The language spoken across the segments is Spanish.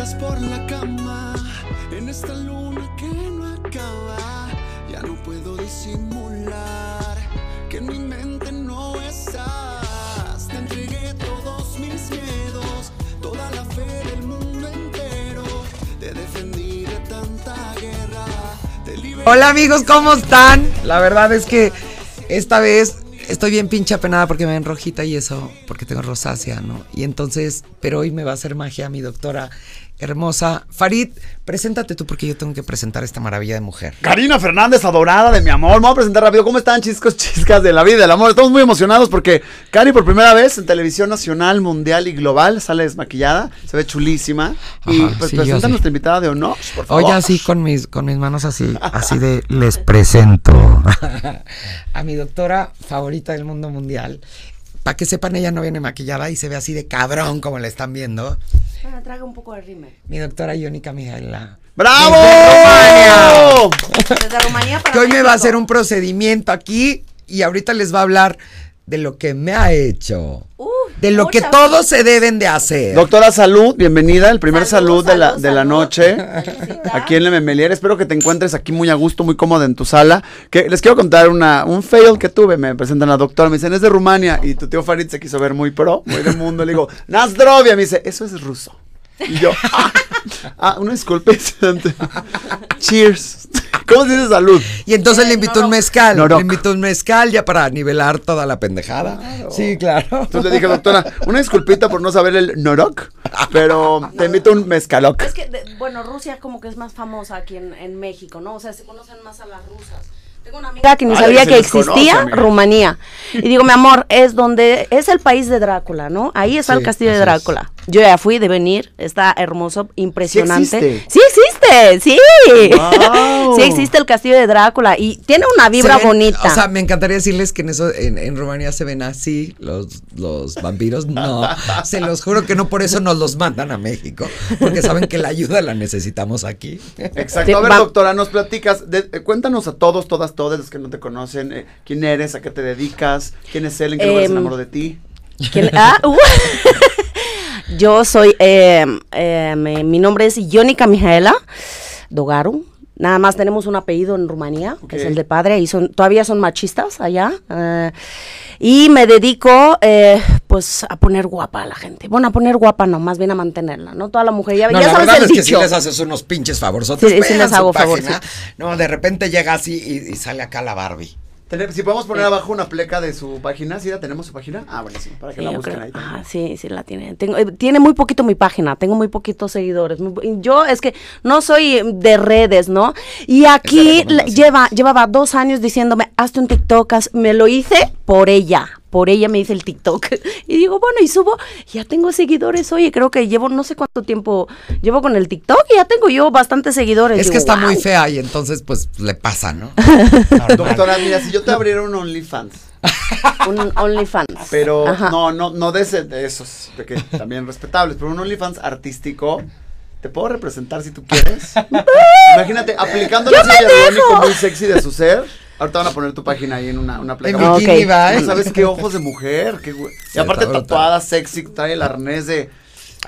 vueltas por la cama en esta luna que no acaba. Ya no puedo disimular que en mi mente no estás. Te entregué todos mis miedos, toda la fe del mundo entero. Te defendí de tanta guerra. Te Hola amigos, ¿cómo están? La verdad es que esta vez estoy bien pinche apenada porque me ven rojita y eso, porque tengo rosácea, ¿no? Y entonces, pero hoy me va a hacer magia mi doctora hermosa. Farid, preséntate tú porque yo tengo que presentar esta maravilla de mujer. Karina Fernández, adorada de mi amor. Vamos a presentar rápido. ¿Cómo están, chiscos, chiscas de la vida del amor? Estamos muy emocionados porque Cari, por primera vez en televisión nacional, mundial y global, sale desmaquillada. Se ve chulísima. y pues sí, presenta sí. nuestra invitada de honor, por favor. Oye, así con mis, con mis manos así, así de les presento a mi doctora favorita del mundo mundial. Para que sepan, ella no viene maquillada y se ve así de cabrón como la están viendo. Bueno, traga un poco de rímel. Mi doctora Yónica Mijaela. ¡Bravo! Desde Rumanía para Que hoy me va a hacer un procedimiento aquí y ahorita les va a hablar de lo que me ha hecho. Uy, de lo que todos se deben de hacer. Doctora Salud, bienvenida, el primer salud, Salud, de, la, salud, de la noche aquí en Le Memelier. Espero que te encuentres aquí muy a gusto, muy cómoda en tu sala. Que les quiero contar una, un fail que tuve. Me presentan a la doctora, me dicen, es de Rumania. Y tu tío Farid se quiso ver muy pro, muy de mundo. Le digo, Nazdrovia. Me dice, eso es ruso. Y yo, ah, ah, una disculpe. Cheers. ¿Cómo se dice salud? Y entonces le invitó un mezcal. Norok. Le invitó un mezcal ya para nivelar toda la pendejada. Sí, claro. Entonces le dije, doctora, una disculpita por no saber el norok, pero te invito un mezcaloc. Es que, de- bueno, Rusia como que es más famosa aquí en, en México, ¿no? O sea, se conocen más a las rusas. Tengo una amiga que ni Ay, sabía que conoce, existía. Rumanía. Y digo, mi amor, es donde es el país de Drácula, ¿no? Ahí está Sí, el castillo de es. Drácula. Yo ya fui de venir, está hermoso, impresionante. existe? Sí existe, sí. Guau. sí existe el castillo de Drácula y tiene una vibra ven- bonita. O sea, me encantaría decirles que en eso, en, en Rumanía se ven así los, los vampiros. No, se los juro que no por eso nos los mandan a México, porque saben que la ayuda la necesitamos aquí. Exacto. Sí, a ver, doctora, nos platicas, de- eh, cuéntanos a todos, todas, todos los que no te conocen, eh, quién eres, a qué te dedicas, quién es él, en qué lugar se Em, enamoró de ti. ¿Quién- ah, uh. Yo soy, eh, eh, mi nombre es Ionica Mijaela Dogaru. Nada más tenemos un apellido en Rumanía, que es el de padre, y son, todavía son machistas allá. eh, y me dedico, eh, pues, a poner guapa a la gente. Bueno, a poner guapa no, más bien a mantenerla, ¿no? Toda la mujer, ya, No, ya la sabes verdad el es que sí dicho. les haces unos pinches favorzotes. Sí, sí les hago página. favorcitos. No, de repente llega así y, y sale acá la Barbie. Si podemos poner abajo una pleca de su página, ¿sí la tenemos su página? Ah, buenísimo, para que Sí, la busquen creo- ahí. también. ah, sí, sí la tiene. Tengo, eh, tiene muy poquito mi página, tengo muy poquitos seguidores. muy yo es que no soy de redes, ¿no? Y aquí lleva, llevaba dos años diciéndome, hazte un TikTok, haz-". me lo hice por ella. Por ella me hice el TikTok. Y digo, bueno, y subo, ya tengo seguidores. Oye, creo que llevo no sé cuánto tiempo llevo con el TikTok y ya tengo yo bastantes seguidores. Es Digo, que está muy fea y entonces pues le pasa, ¿no? Doctora, mira, si yo te abriera un OnlyFans, Un OnlyFans. pero Ajá. no, no, no de, ese, de esos, de que también respetables, pero un OnlyFans artístico, ¿te puedo representar si tú quieres? Imagínate, aplicando el sello irónico muy sexy de su ser. Ahorita van a poner tu página ahí en una, una pleca. En bikini ok. va, ¿eh? No ¿Sabes qué ojos de mujer? Qué güey. y aparte tatuada, sexy, trae el arnés de...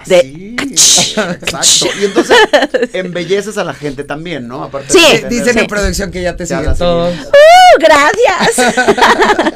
De- Así. Exacto. Y entonces embelleces a la gente también, ¿no? Aparte Sí, de tener- Dicen Sí. en producción que ya te la siguen. todos. ¡Uh, gracias.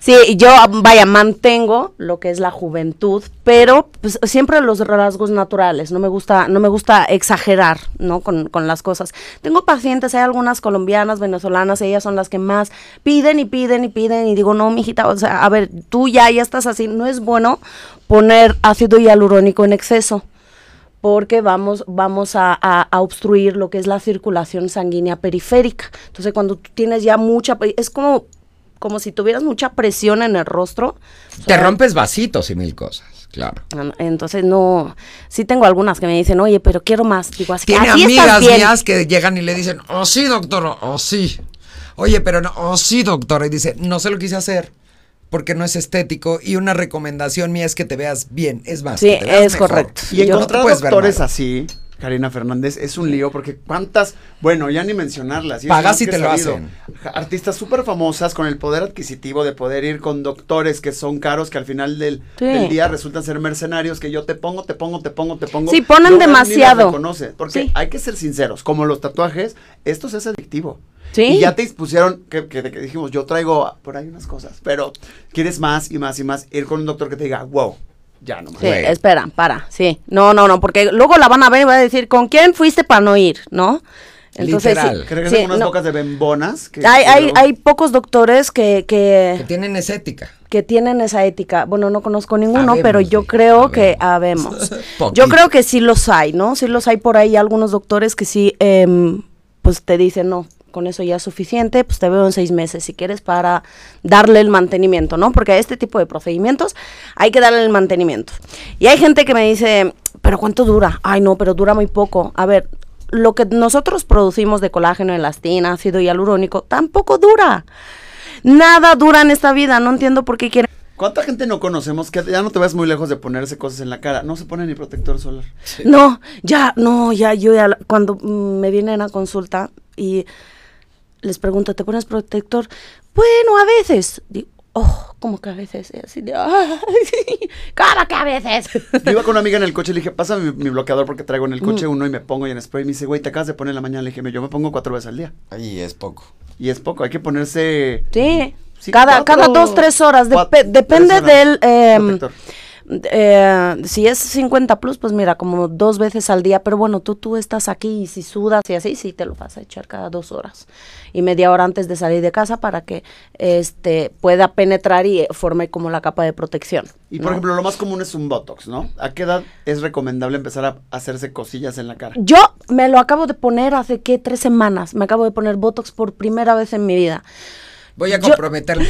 sí, yo, vaya, mantengo lo que es la juventud, pero pues, siempre los rasgos naturales. No me gusta, no me gusta exagerar, ¿no? Con, con las cosas. Tengo pacientes, hay algunas colombianas, venezolanas, ellas son las que más piden y piden y piden y digo, no, mijita, o sea, a ver, tú ya, ya estás así, no es bueno poner ácido hialurónico en exceso porque vamos, vamos a, a- a obstruir lo que es la circulación sanguínea periférica. Entonces, cuando tú tienes ya mucha, es como, como si tuvieras mucha presión en el rostro. o Te sea, rompes vasitos y mil cosas, claro. Entonces, no, sí tengo algunas que me dicen, oye, pero quiero más. Digo, así, Tiene así amigas bien. mías que llegan y le dicen, oh sí, doctor, oh sí. Oye, pero no, oh sí, doctor. Y dice, no se lo quise hacer porque no es estético y una recomendación mía es que te veas bien, es más. Sí, que te veas es mejor. correcto. Y Yo- encontrar no te puedes ver doctores así, Karina Fernández, es un lío porque cuántas, bueno, ya ni mencionarlas. y es Pagas y que te lo sabido. hacen. Artistas súper famosas con el poder adquisitivo de poder ir con doctores que son caros, que al final del, Sí. del día resultan ser mercenarios, que yo te pongo, te pongo, te pongo, te pongo. Sí, ponen las demasiado. reconoce, porque Sí. hay que ser sinceros, como los tatuajes, esto se hace adictivo. Sí. Y ya te pusieron, que, que- que dijimos, yo traigo por ahí unas cosas, pero quieres más y más y más, ir con un doctor que te diga, wow, ya no más. Sí, Güey. espera, para, sí. No, no, no, porque luego la van a ver y va a decir, ¿con quién fuiste para no ir? ¿no? Literal. Que regresan sí, con unas no. bocas de bembonas. Que, Hay, que hay, luego- hay pocos doctores que, Que que, tienen esa ética. que tienen esa ética. Bueno, no conozco ninguno, Habemos, pero yo sí, creo que habemos. habemos. Poquito. yo creo que sí los hay, ¿no? Sí los hay por ahí algunos doctores que sí, em, pues te dicen, no, con eso ya es suficiente, pues te veo en seis meses si quieres para darle el mantenimiento, ¿no? Porque a este tipo de procedimientos hay que darle el mantenimiento. Y hay gente que me dice, pero ¿cuánto dura? Ay, no, pero dura muy poco. A ver, lo que nosotros producimos de colágeno, elastina, ácido hialurónico, tampoco dura. Nada dura en esta vida, no entiendo por qué quieren ¿Cuánta gente no conocemos que ya no te ves muy lejos de ponerse cosas en la cara? No se pone ni protector solar. No, ya, no, ya, yo ya, cuando mm, me vienen a consulta y les pregunto, ¿te pones protector? Bueno, a veces. Digo, oh, ¿cómo que a veces? Y así de, "Ay, ¿cómo que a veces? Yo iba con una amiga en el coche y le dije, pasa mi, mi bloqueador porque traigo en el Mm. coche uno y me pongo y en spray. Me dice, güey, te acabas de poner en la mañana. Le dije, yo me pongo cuatro veces al día. Ahí es poco. Y es poco, hay que ponerse... Sí, Sí, cada, cuatro- cada dos, tres horas, cuatro- depende tres horas. del... em, Protector. Eh, si es 50 plus, pues mira, como dos veces al día, pero bueno, tú, tú estás aquí y si sudas y así, sí te lo vas a echar cada dos horas y media hora antes de salir de casa para que este pueda penetrar y eh, forme como la capa de protección. Y por ¿no? ejemplo, lo más común es un Botox, ¿no? ¿A qué edad es recomendable empezar a hacerse cosillas en la cara? Yo me lo acabo de poner hace, ¿qué? Tres semanas. Me acabo de poner Botox por primera vez en mi vida. Voy a comprometerme.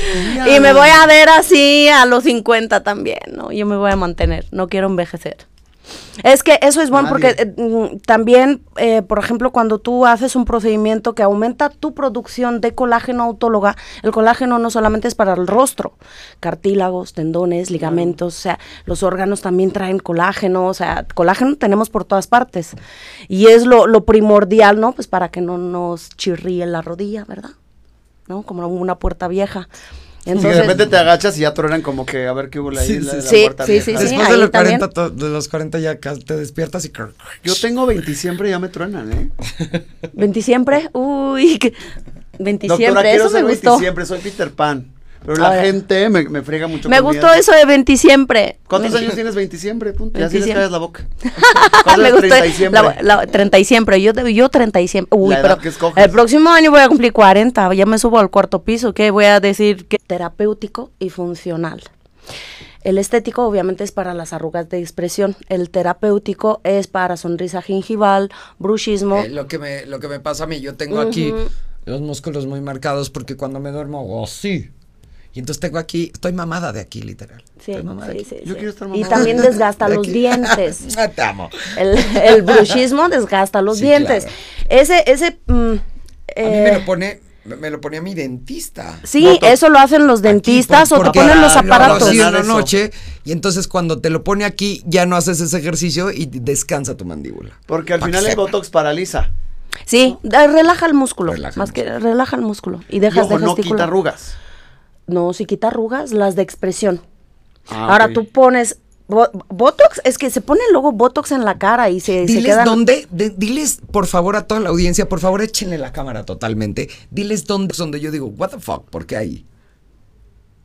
Y me voy a ver así a los 50 también, ¿no? Yo me voy a mantener, no quiero envejecer. Es que eso es bueno Nadie. porque eh, mm, también, eh, por ejemplo, cuando tú haces un procedimiento que aumenta tu producción de colágeno autóloga, el colágeno no solamente es para el rostro, cartílagos, tendones, ligamentos, o sea, los órganos también traen colágeno, o sea, colágeno tenemos por todas partes. Y es lo, lo primordial, ¿no? Pues para que no nos chirríe la rodilla, ¿verdad? ¿No? Como una puerta vieja. y de repente te agachas y ya truenan como que a ver qué hubo ahí. Sí, la, sí, la sí. puerta Sí, vieja. sí, sí, Después de los, también. 40, to- de los 40 ya te despiertas y... Yo tengo 20 siempre y ya me truenan, ¿eh? ¿Veintisiempre? Uy, que... Doctora, Veintisiempre, quiero eso me ser gustó. 20 siempre, soy Peter Pan. Pero la gente me, me friega mucho. Me gustó eso de veintisiempre. ¿Cuántos Me- años tienes 20 siempre? Punto. Y así les 20 callas la boca. me ¿Cuántos gustó 30 y siempre? la, la- 30 y siempre, yo, yo 30 y siempre. Uy, La edad pero el próximo año voy a cumplir 40, ya me subo al cuarto piso, que voy a decir que terapéutico y funcional. El estético obviamente es para las arrugas de expresión, el terapéutico es para sonrisa gingival, bruxismo. Eh, lo, que me, lo que me pasa a mí, yo tengo aquí los músculos muy marcados porque cuando me duermo hago así. Y entonces tengo aquí, estoy mamada de aquí, literal. Sí, Estoy mamada de sí, aquí. sí, Yo quiero estar Y mamada. también desgasta De los aquí. dientes. Ah, Te amo. El, el bruxismo desgasta los Sí, dientes. claro. Ese, ese, mm, A mí me eh, lo pone, me lo ponía mi dentista. Sí, eso lo hacen los Aquí, dentistas por- o te ponen los lo aparatos. así en la noche y entonces cuando te lo pone aquí ya no haces ese ejercicio y descansa tu mandíbula. Porque al final el sepa. Botox paraliza. Sí, da- relaja el músculo, Relaja el más que relaja el músculo y dejas y ojo, de no quita gesticular. arrugas. No, si quita arrugas, las de expresión. Ah, Ahora tú pones bo- Botox, es que se pone luego Botox en la cara y se, se Diles quedan... dónde, de- diles por favor a toda la audiencia, por favor échenle la cámara totalmente. Diles dónde, donde yo digo, what the fuck, ¿por qué ahí?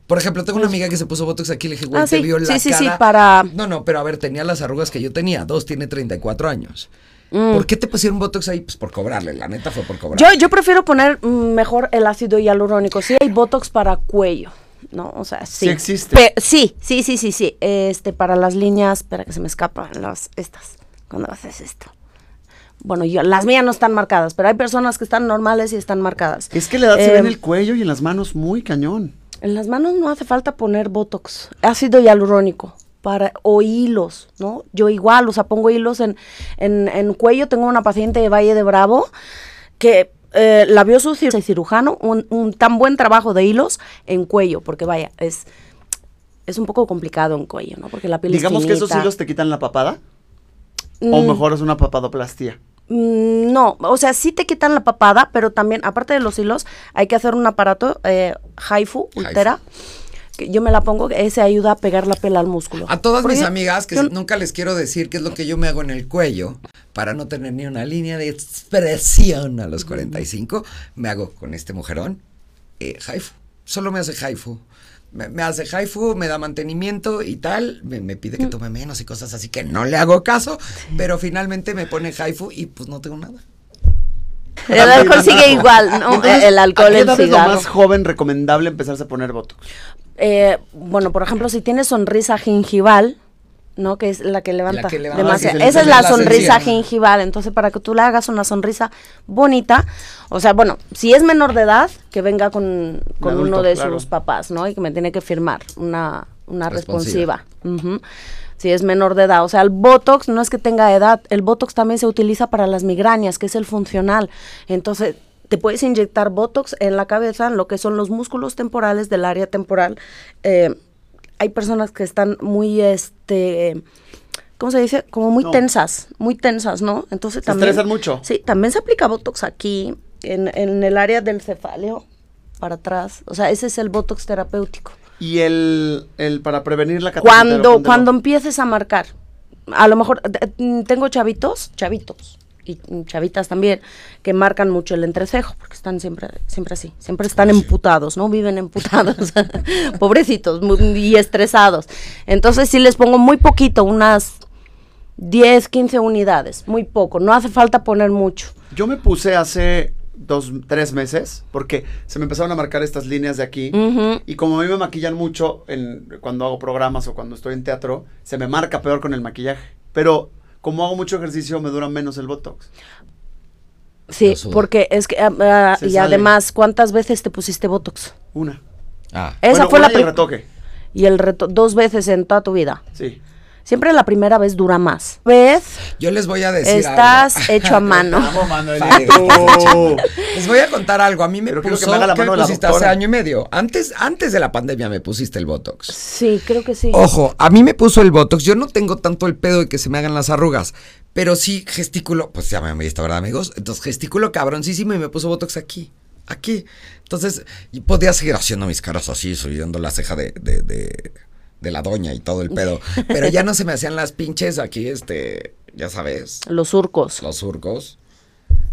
Por ejemplo, tengo una amiga que se puso Botox aquí y le dije, güey, Ah, te sí, vio la sí, sí, sí, para- No, no, pero a ver, tenía las arrugas que yo tenía. Dos tiene 34 años. Mm. ¿Por qué te pusieron Botox ahí? Pues por cobrarle, la neta fue por cobrarle. Yo, yo prefiero poner mejor el ácido hialurónico. Sí hay Botox para cuello, ¿no? O sea, sí. Sí existe. Pe- sí, sí, sí, sí, sí. Este, para las líneas, espera que se me escapan las, estas, cuando haces esto. Bueno, yo, las mías no están marcadas, pero hay personas que están normales y están marcadas. Es que la edad se ve en Eh, el cuello y en las manos muy cañón. En las manos no hace falta poner Botox, ácido hialurónico. Para, o hilos, ¿no? Yo igual, o sea, pongo hilos en, en, en cuello. Tengo una paciente de Valle de Bravo que eh, la vio su cir- cirujano, un, un tan buen trabajo de hilos en cuello, porque vaya, es, es un poco complicado en cuello, ¿no? Porque la piel Digamos es que esos hilos te quitan la papada. O Mm. mejor es una papadoplastía. Mm, No, o sea, sí te quitan la papada, pero también, aparte de los hilos, hay que hacer un aparato, eh, Haifu, Ultera, que yo me la pongo, ese ayuda a pegar la pela al músculo. A todas Porque mis amigas, que yo- nunca les quiero decir qué es lo que yo me hago en el cuello para no tener ni una línea de expresión a los 45, me hago con este mujerón eh, haifu. Solo me hace haifu. Me, me hace haifu, me da mantenimiento y tal, me, me pide que tome menos y cosas así que no le hago caso, pero finalmente me pone haifu y pues no tengo nada. El alcohol sigue igual, ¿no? Entonces, el ¿a alcohol, qué el edad es lo más joven recomendable empezarse a poner botox? Eh, bueno, por ejemplo, si tienes sonrisa gingival, ¿no? Que es la que levanta, La que levanta, demasiado. que le Esa es la la sonrisa sencilla. gingival. Entonces, para que tú le hagas una sonrisa bonita, o sea, bueno, si es menor de edad, que venga con, con adulto, uno de claro. sus papás, ¿no? Y que me tiene que firmar una, una Responsiva. Si es menor de edad. O sea, el Botox no es que tenga edad, el Botox también se utiliza para las migrañas, que es el funcional. Entonces, te puedes inyectar Botox en la cabeza, en lo que son los músculos temporales del área temporal. Eh, hay personas que están muy, este, ¿cómo se dice? Como muy No. tensas, muy tensas, ¿no? Entonces ¿Se también... estresan mucho? Sí, también se aplica Botox aquí, en, en el área del cefaleo, para atrás. O sea, ese es el Botox terapéutico. Y el, el para prevenir la. Cuando, cuando empieces a marcar, a lo mejor mm, tengo chavitos, chavitos y chavitas también que marcan mucho el entrecejo porque están siempre siempre así, siempre están emputados, ¿no? Viven emputados, pobrecitos mu- y estresados. Entonces sí les pongo muy poquito, unas 10, 15 unidades, muy poco, no hace falta poner mucho. Yo me puse hace dos, tres meses, porque se me empezaron a marcar estas líneas de aquí. Y como a mí me maquillan mucho en, cuando hago programas o cuando estoy en teatro, se me marca peor con el maquillaje. Pero como hago mucho ejercicio, me dura menos el Botox. Sí, porque es que, ah, ah, y sale. además, ¿cuántas veces te pusiste Botox? Una. Ah, Esa Bueno, fue una la y el retoque. Y el reto, dos veces en toda tu vida. Sí. Siempre la primera vez dura más. ¿Ves? yo les voy a decir Estás algo. hecho a mano. Manuelito. Les voy a contar algo. A mí me Pero que me haga la ¿qué mano me la pusiste hace año y medio. Antes, antes de la pandemia me pusiste el Botox. Sí, creo que sí. Ojo, a mí me puso el Botox. Yo no tengo tanto el pedo de que se me hagan las arrugas, pero sí gesticulo, pues ya me visto, ¿verdad, amigos? Entonces gesticulo cabroncísimo y me puso Botox aquí, aquí. Entonces, y podía seguir haciendo mis caras así, subiendo la ceja de, de, de, de la doña y todo el pedo. Pero ya no se me hacían las pinches aquí, este, ya sabes, Los surcos. los surcos.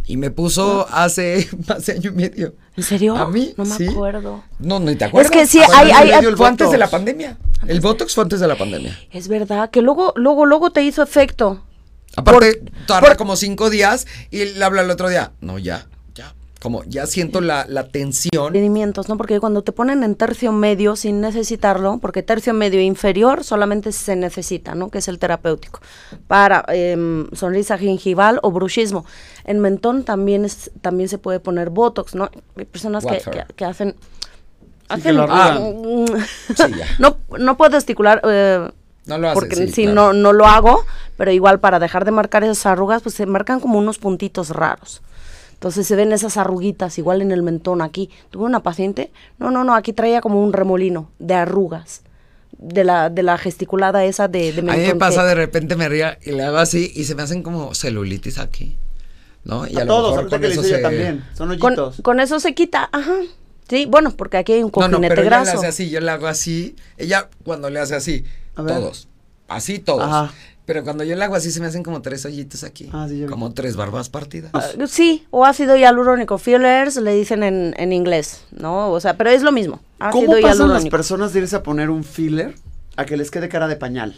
Y me puso hace más de año y medio. ¿En serio? A mí, No me sí. acuerdo. No, ni te acuerdas. que sí, hay- hay- hay- fue antes de la pandemia. El Botox fue antes de la pandemia. Es verdad que luego, luego, luego te hizo efecto. Aparte, Por- tarda por- como cinco días y le habla el otro día. No, ya. Como ya siento la, la tensión. Rendimientos, ¿no? Porque cuando te ponen en tercio medio sin necesitarlo, porque tercio medio inferior solamente se necesita, ¿no? Que es el terapéutico. Para em, sonrisa gingival o bruxismo. En mentón también es, también se puede poner botox, ¿no? Hay personas que, que- que hacen. arrugan. Sí, ya. no, no puedo esticular. eh, No lo haces, porque sí, sí, claro. no, no lo hago, pero igual para dejar de marcar esas arrugas, pues se marcan como unos puntitos raros. Entonces se ven esas arruguitas, igual en el mentón aquí. Tuve una paciente, no, no, no, aquí traía como un remolino de arrugas. De la, de la gesticulada esa de, de A mí me mentón pasa que- de repente me ría y le hago así y se me hacen como celulitis aquí. ¿No? Y A lo todos, mejor ahorita con que le eso se- también. Son con, hoyitos. con eso se quita, ajá. Sí, bueno, porque aquí hay un No, cojinete no, pero ella le hace así, yo le hago así. Ella cuando le hace así, A ver. todos. Así todos. Ajá. Pero cuando yo le hago así se me hacen como tres hoyitos aquí. Ah, sí, ya vi. como tres barbas partidas. Ah, Sí, o ácido hialurónico. Fillers le dicen en, en inglés, ¿no? O sea, pero es lo mismo. Ácido ¿Cómo pasan las personas de irse a poner un filler a que les quede cara de pañal?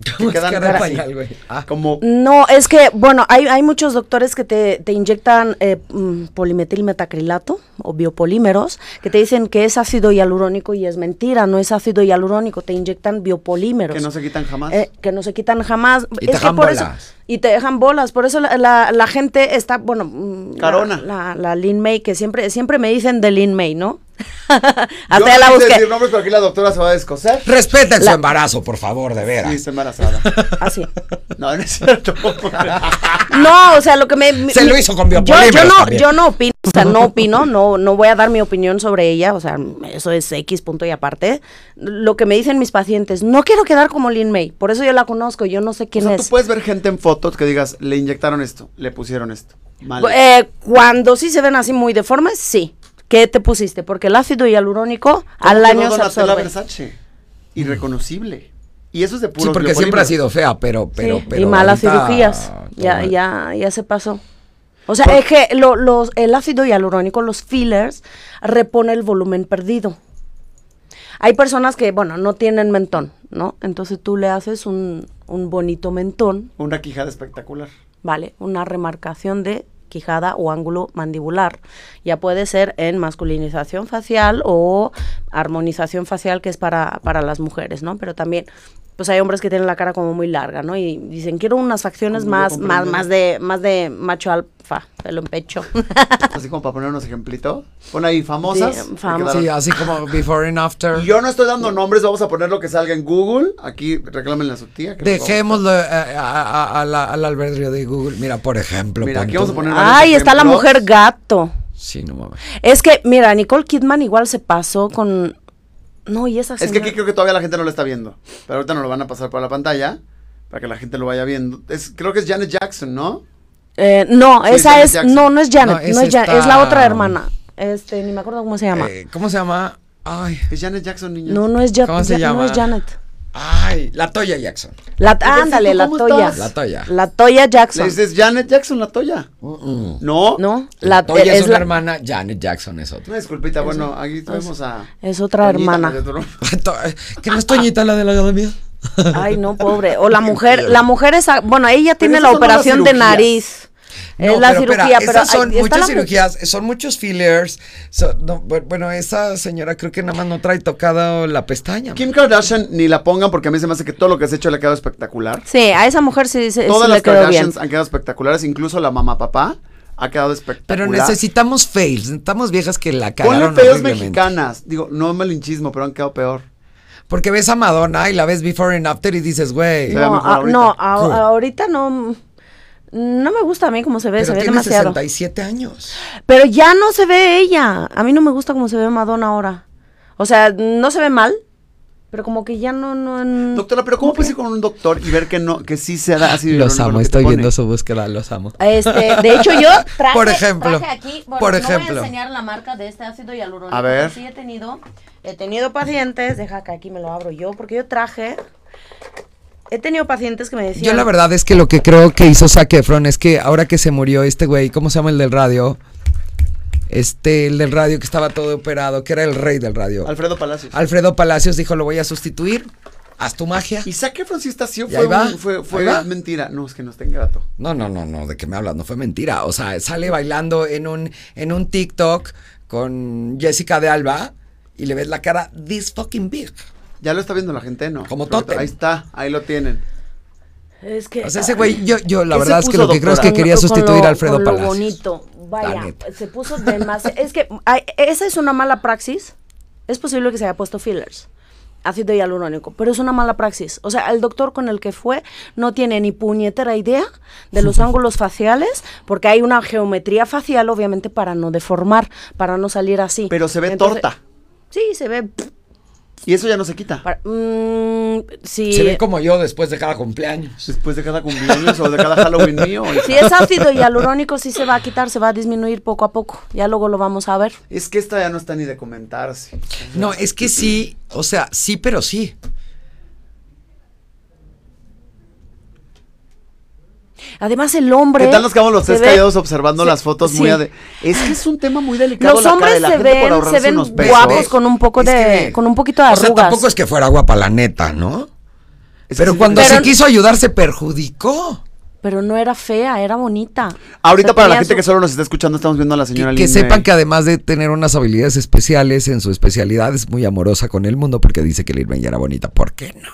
Ah. Como No, es que, bueno, hay, hay muchos doctores que te, te inyectan eh, mm, polimetilmetacrilato o biopolímeros que te dicen que es ácido hialurónico y es mentira, no es ácido hialurónico, te inyectan biopolímeros. que no se quitan jamás. Eh, que no se quitan jamás. Y te que por eso-. Y te dejan bolas. Por eso la, la- la gente está, bueno, mm, la- Carona. La, la, Lin May, que siempre, siempre me dicen de Lin May, ¿no? Hasta Yo ya la no busqué. decir nombres, pero aquí la doctora se va a descoser. Respeten su embarazo, por favor, de veras. Sí, está embarazada. Así. No, no es cierto. No, o sea, lo que me... Se lo hizo con yo, biopolímeros yo no, también. yo no opino, o sea, no opino, no, no voy a dar mi opinión sobre ella, o sea, eso es X punto y aparte. Lo que me dicen mis pacientes, no quiero quedar como Lin May, por eso yo la conozco, yo no sé O quién sea, es. tú puedes ver gente en fotos que digas, le inyectaron esto, le pusieron esto. Mal. Eh, cuando sí se ven así muy deformes, sí. ¿Qué te pusiste? Porque el ácido hialurónico al ¿Cómo año quedó se absorbe. Versace? Irreconocible. Y eso es de puro Sí, porque siempre ha sido fea, pero, pero, Sí, pero y malas cirugías. Ya, ya, ya se pasó. O sea, es que lo- los, el ácido hialurónico, los fillers, repone el volumen perdido. Hay personas que, bueno, no tienen mentón, ¿no? Entonces tú le haces un, un bonito mentón, Una quijada espectacular. ¿vale? Una remarcación de quijada o ángulo mandibular. Ya puede ser en masculinización facial o armonización facial, que es para, para las mujeres, ¿no? Pero también, pues hay hombres que tienen la cara como muy larga, ¿no? Y dicen, quiero unas facciones más, más, más de, más de macho alfa, pelo en pecho. Así como para poner unos ejemplitos. Pon ahí famosas. Sí, fam- así como before and after. Yo no estoy dando nombres, vamos a poner lo que salga en Google. Aquí reclámenle a su tía. que Dejémoslo eh, a- a- a la- al albedrío de Google. Mira, por ejemplo. Mira, aquí vamos a poner Ay, está la mujer gato. Sí, no mames. Es que, mira, Nicole Kidman igual se pasó con... No, y esa Es que señora- aquí creo que todavía la gente no lo está viendo. Pero ahorita nos lo van a pasar por la pantalla. Para que la gente lo vaya viendo. Es, creo que es Janet Jackson, ¿no? Eh, no, Sí, esa Janet es, Jackson. no, no es Janet, No, no, es Janet, esta- es la otra hermana. Este, ni me acuerdo cómo se llama. Eh, ¿Cómo se llama? Ay, Es Janet Jackson, niña. no, no es Janet. ¿Cómo se llama? No es Janet. Ay, la Toya Jackson. La, ándale, la ¿cómo Toya. estás? La Toya. La Toya Le Jackson. dices Janet Jackson, la toya. No. ¿No? La, La, Toya eh, es, es, una la- hermana, Janet Jackson es otra. Disculpita, bueno, aquí tenemos a. es otra Toñita, hermana. tu- ¿Que no es Toñita la de la academia? Ay, no, pobre. O la mujer, la mujer esa, bueno, ella tiene la operación de nariz. No, es la pero espera, cirugía, pero esas son muchas la cirugías, son muchos fillers. son- no, bu- bueno, esa señora creo que nada más no trae tocado la pestaña. Kim Kardashian ni la pongan porque a mí se me hace que todo lo que has hecho le ha quedado espectacular. Sí, a esa mujer sí, sí Todas le las quedó bien. Kardashians han quedado espectaculares, incluso la mamá papá ha quedado espectacular. Pero necesitamos fails, necesitamos viejas que la Ponle cagaron feos horriblemente. mexicanas. Digo, no malinchismo, pero han quedado peor. Porque ves a Madonna y la ves before and after y dices, güey. Se No, a- no, a- Cool. ahorita no. No me gusta a mí cómo se ve, Pero se ve tiene demasiado. 67 años. Pero ya no se ve ella. A mí no me gusta cómo se ve Madonna ahora. O sea, no se ve mal, pero como que ya no, no. no- Doctora, pero ¿cómo puedes ir con un doctor y ver que no, que sí se da así? Los lo amo, estoy viendo su búsqueda, los amo. Este, de hecho yo traje, Por ejemplo, traje aquí, bueno, por no ejemplo. voy a enseñar la marca de este ácido hialurónico. A ver. Sí he tenido, he tenido pacientes, deja que aquí me lo abro yo, porque yo traje, he tenido pacientes que me decían. Yo la verdad es que lo que creo que hizo Zac Efron es que ahora que se murió este güey, ¿cómo se llama el del radio? Este, el del radio que estaba todo operado, que era el rey del radio. Alfredo Palacios. Alfredo Palacios dijo, lo voy a sustituir, haz tu magia. ¿Y Zac Efron sí está así fue, un- fue, fue mentira? No, es que no está ingrato. No, no, no, no, ¿de qué me hablas? No fue mentira. O sea, sale bailando en un, en un TikTok con Jessica de Alba y le ves la cara this fucking big. Ya lo está viendo la gente, ¿no? Como tótem. Ahí está, ahí lo tienen. Es que, O sea, ese güey, yo, yo la ¿Qué se verdad es que lo que creo es que quería sustituir lo- a Alfredo con lo Palacios. bonito. Vaya, se puso demasiado. es que ay, esa es una mala praxis. Es posible que se haya puesto fillers, ácido hialurónico, pero es una mala praxis. O sea, el doctor con el que fue no tiene ni puñetera idea de los ángulos faciales, porque hay una geometría facial, obviamente, para no deformar, para no salir así. Pero se ve Entonces- torta. Sí, se ve. Y eso ya no se quita. para- mm, sí. Se ve como yo después de cada cumpleaños. Después de cada cumpleaños o de cada Halloween mío. Si es ácido hialurónico, sí se va a quitar, se va a disminuir poco a poco. Ya luego lo vamos a ver. Es que esta ya no está ni de comentarse. No, es que sí, o sea, sí, pero sí. Además, el hombre. ¿Qué tal nos quedamos los tres ve- callados observando se- las fotos muy ade- Es que es un tema muy delicado. Los la cara hombres de la se gente ven, ahorrarse se ven unos pesos. guapos con un poco Es de, que- con un poquito de O arrugas. sea, tampoco es que fuera guapa la neta, ¿no? Es Pero cuando Pero- se quiso ayudar se perjudicó. Pero no era fea, era bonita. Ahorita O sea, para la gente su- que solo nos está escuchando, estamos viendo a la señora Que, que sepan que además de tener unas habilidades especiales en su especialidad, es muy amorosa con el mundo porque dice que Lin May era bonita. ¿Por qué no?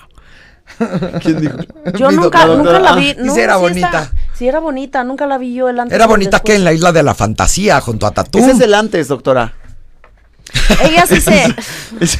¿Quién dijo? Yo Mi nunca, doctora- nunca la Ah, vi. No, sí era sí bonita. está- sí era bonita, nunca la vi yo el antes Era bonita que en la isla de la fantasía, junto a Tatum. Ese es el antes, doctora. Ella sí se. Es,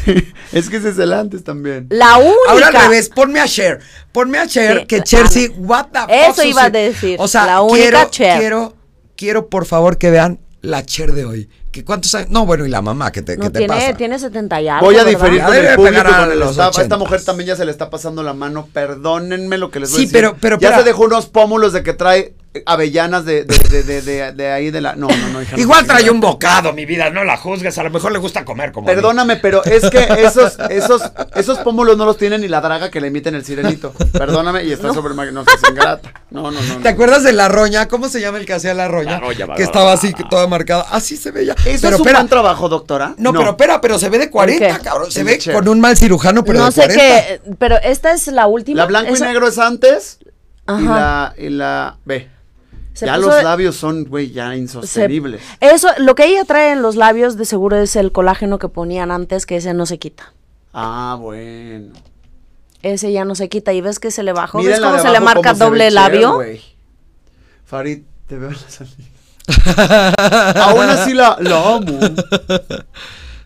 es que ese es el antes también. La única. Ahora al revés, ponme a Cher. Ponme a Cher, Sí, que Cher ah, sí, what the fuck. Eso iba a decir, O sea, la única quiero, Cher. quiero, quiero por favor que vean la Cher de hoy. Que cuántos años. No, bueno, y la mamá, que te, No, que te tiene, pasa? tiene 70 y algo. Voy a ¿verdad? diferir con el público. a con el los. A esta mujer también ya se le está pasando la mano. Perdónenme lo que les voy Sí, a decir. pero- pero, ya se dejó unos pómulos de que trae avellanas de, de, de, de, de- de ahí de la. No, no, no, hija, no. Igual trae un bocado, mi vida, no la juzgues. A lo mejor le gusta comer como. Perdóname, pero es que esos, esos, esos pómulos no los tiene ni la draga que le emiten el sirenito. Perdóname, y está sobre no seas ingrata. No, no, no. no. ¿Te acuerdas de la roña? ¿Cómo se llama el que hacía la roña? La roña, va, que estaba así, toda marcada. Así se veía. ¿Eso pero es un buen trabajo, doctora? No, pero espera, pero se ve de 40, qué? cabrón. Se El ve con un mal cirujano, pero no de sé 40. qué. Pero esta es la última. La blanco Esa- y negro es antes. Y Ajá. la, y la. Ve. Se ya puso los labios son, güey, ya se- insostenibles. Eso, lo que ella trae en los labios de seguro es el colágeno que ponían antes, que ese no se quita. Ah, bueno. Ese ya no se quita. Y ves que se le bajó. ¿Ves cómo se le marca se doble labio? güey. Farid, te veo en la salida. Aún así la, la amo.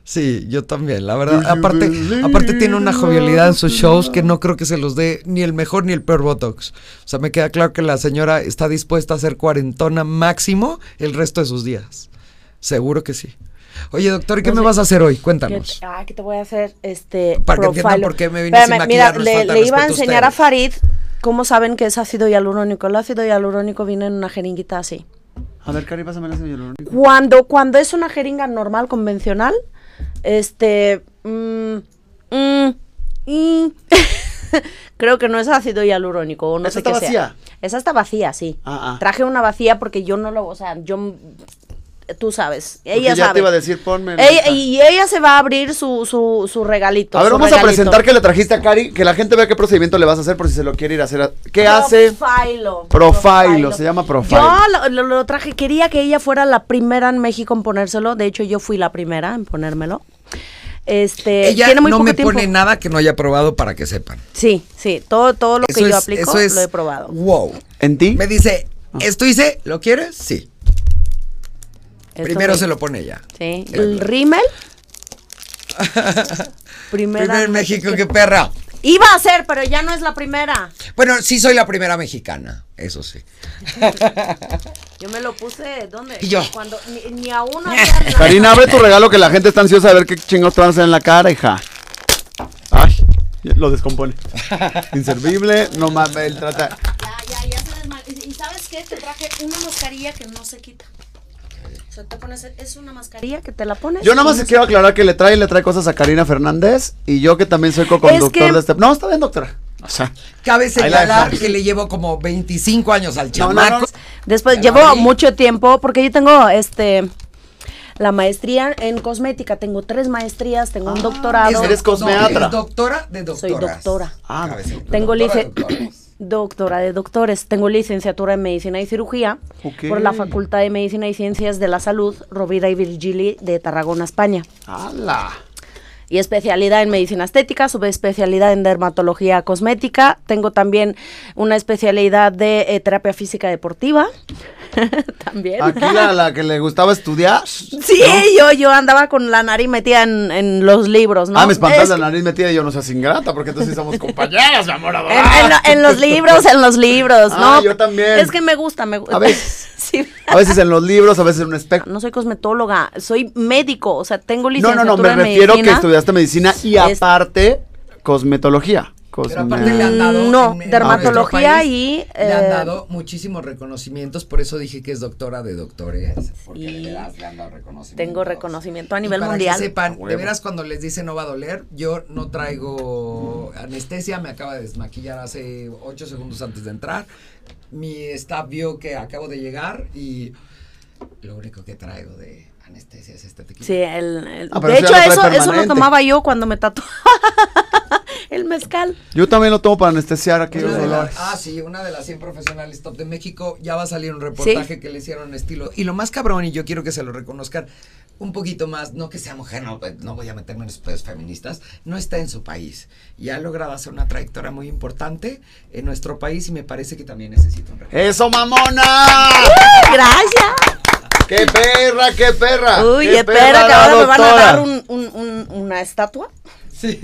Sí, yo también, la verdad. Aparte, aparte tiene una jovialidad en sus shows que no creo que se los dé ni el mejor ni el peor Botox. O sea, me queda claro que la señora está dispuesta a ser cuarentona máximo el resto de sus días. Seguro que sí. Oye, doctor, ¿y qué No me vas a hacer hoy? ¿Qué, Cuéntanos. ah, ¿qué te voy a hacer? Este, Para que entiendan por qué me vine sin Espérame, maquillar, Mira, le, iba a enseñar a. Farid cómo saben que es ácido hialurónico. El ácido hialurónico viene en una jeringuita así. A ver, Cari, pásame la señora. Cuando, cuando es una jeringa normal, convencional, este. mm, mm, mm, creo que no es ácido hialurónico. O no ¿Esa sé qué está sea. vacía? Esa está vacía, sí. Ah, ah. Traje una vacía porque yo no lo. O sea, yo. Tú sabes. Ella ya sabe. te iba a decir, ponme. Ella- y ella se va a abrir su, su, su regalito. A ver, su vamos a presentar que le trajiste a Cari, que la gente vea qué procedimiento le vas a hacer por si se lo quiere ir a hacer. a- ¿Qué hace? Profilo. Profilo, se llama profile. Yo lo, lo- lo traje, quería que ella fuera la primera en México en ponérselo. De hecho, yo fui la primera en ponérmelo. Este, Ella tiene muy no poco me tiempo. pone nada que no haya probado para que sepan. Sí, sí, todo, todo lo que yo aplico eso es- lo he probado. Wow. ¿En ti? Me dice, ¿esto hice? ¿Lo quieres? Sí. Esto Primero me- se lo pone ella. Sí, el rímel. primera Primer en México, qué perra. Iba a ser, pero ya no es la primera. Bueno, sí soy la primera mexicana, eso sí. Yo me lo puse, ¿dónde? Y yo. Cuando ni, ni a uno. Karina, abre tu regalo que la gente está ansiosa de ver qué chingos te van a hacer en la cara, hija. Ay, lo descompone. Inservible, no mames, él trata. Ya, ya, ya se desma- ¿Y y sabes qué? Te traje una mascarilla que no se quita. O sea, te pones, es una mascarilla que te la pones. Yo nada más quiero aclarar que le trae, le trae cosas a Karina Fernández y yo que también soy co-conductor Es que- de este. No, está bien, doctora. O sea, Cabe señalar dejamos. que le llevo como 25 años al No, no, chamaco. no. Después llevo mucho tiempo porque yo tengo este la maestría en cosmética, tengo tres maestrías, tengo un doctorado. eres cosmeatra. es doctora de doctoras. Soy doctora. Ah, Cabe señalar, Tengo doctora de lice- doctoras. Doctora de doctores, tengo licenciatura en medicina y cirugía por la Facultad de Medicina y Ciencias de la Salud Rovira y Virgili de Tarragona, España. ¡Hala! y especialidad en medicina estética, subespecialidad en dermatología cosmética. Tengo también una especialidad de eh, terapia física deportiva. también. Aquí la, la que le gustaba estudiar. Sí, yo, yo andaba con la nariz metida en, en los libros, ¿no? Ah, me espantas Es- la nariz metida y yo no seas ingrata, porque entonces somos compañeras, mi amor. en, en lo- en los libros, en los libros, Ah, ¿no? yo también. Es que me gusta, me gusta. A veces. sí. A veces en los libros, a veces en un espejo. No soy cosmetóloga, soy médico, o sea, tengo No, licenciatura no, no, me en refiero que estudiaste medicina y Es- aparte Pero aparte le han dado. No, en- dermatología y, Le han eh, dado muchísimos reconocimientos, por eso dije que es doctora de doctores. Porque de veras le han dado reconocimientos. Tengo reconocimiento a Y nivel para mundial. Que sepan, de veras cuando les dice no va a doler, yo no traigo anestesia, me acaba de desmaquillar hace ocho segundos antes de entrar. Mi staff vio que acabo de llegar y lo único que traigo de anestesia es este tequila. Sí, el, el- Ah, de hecho ya eso, eso lo tomaba yo cuando me tatuaba el mezcal. Yo también lo tomo para anestesiar aquellos Una de las- dolores. ah, sí, una de las 100 profesionales top de México. Ya va a salir un reportaje Sí. que le hicieron estilo. Y lo más cabrón, y yo quiero que se lo reconozcan un poquito más, no que sea mujer, no, pues, no voy a meterme en los pedos feministas, no está en su país. Y ha logrado hacer una trayectoria muy importante en nuestro país y me parece que también necesita un reconocimiento. ¡Eso, mamona! Gracias. ¡Qué perra, qué perra! Uy, qué espera, que ahora me van a dar un- un- un- una estatua. Sí.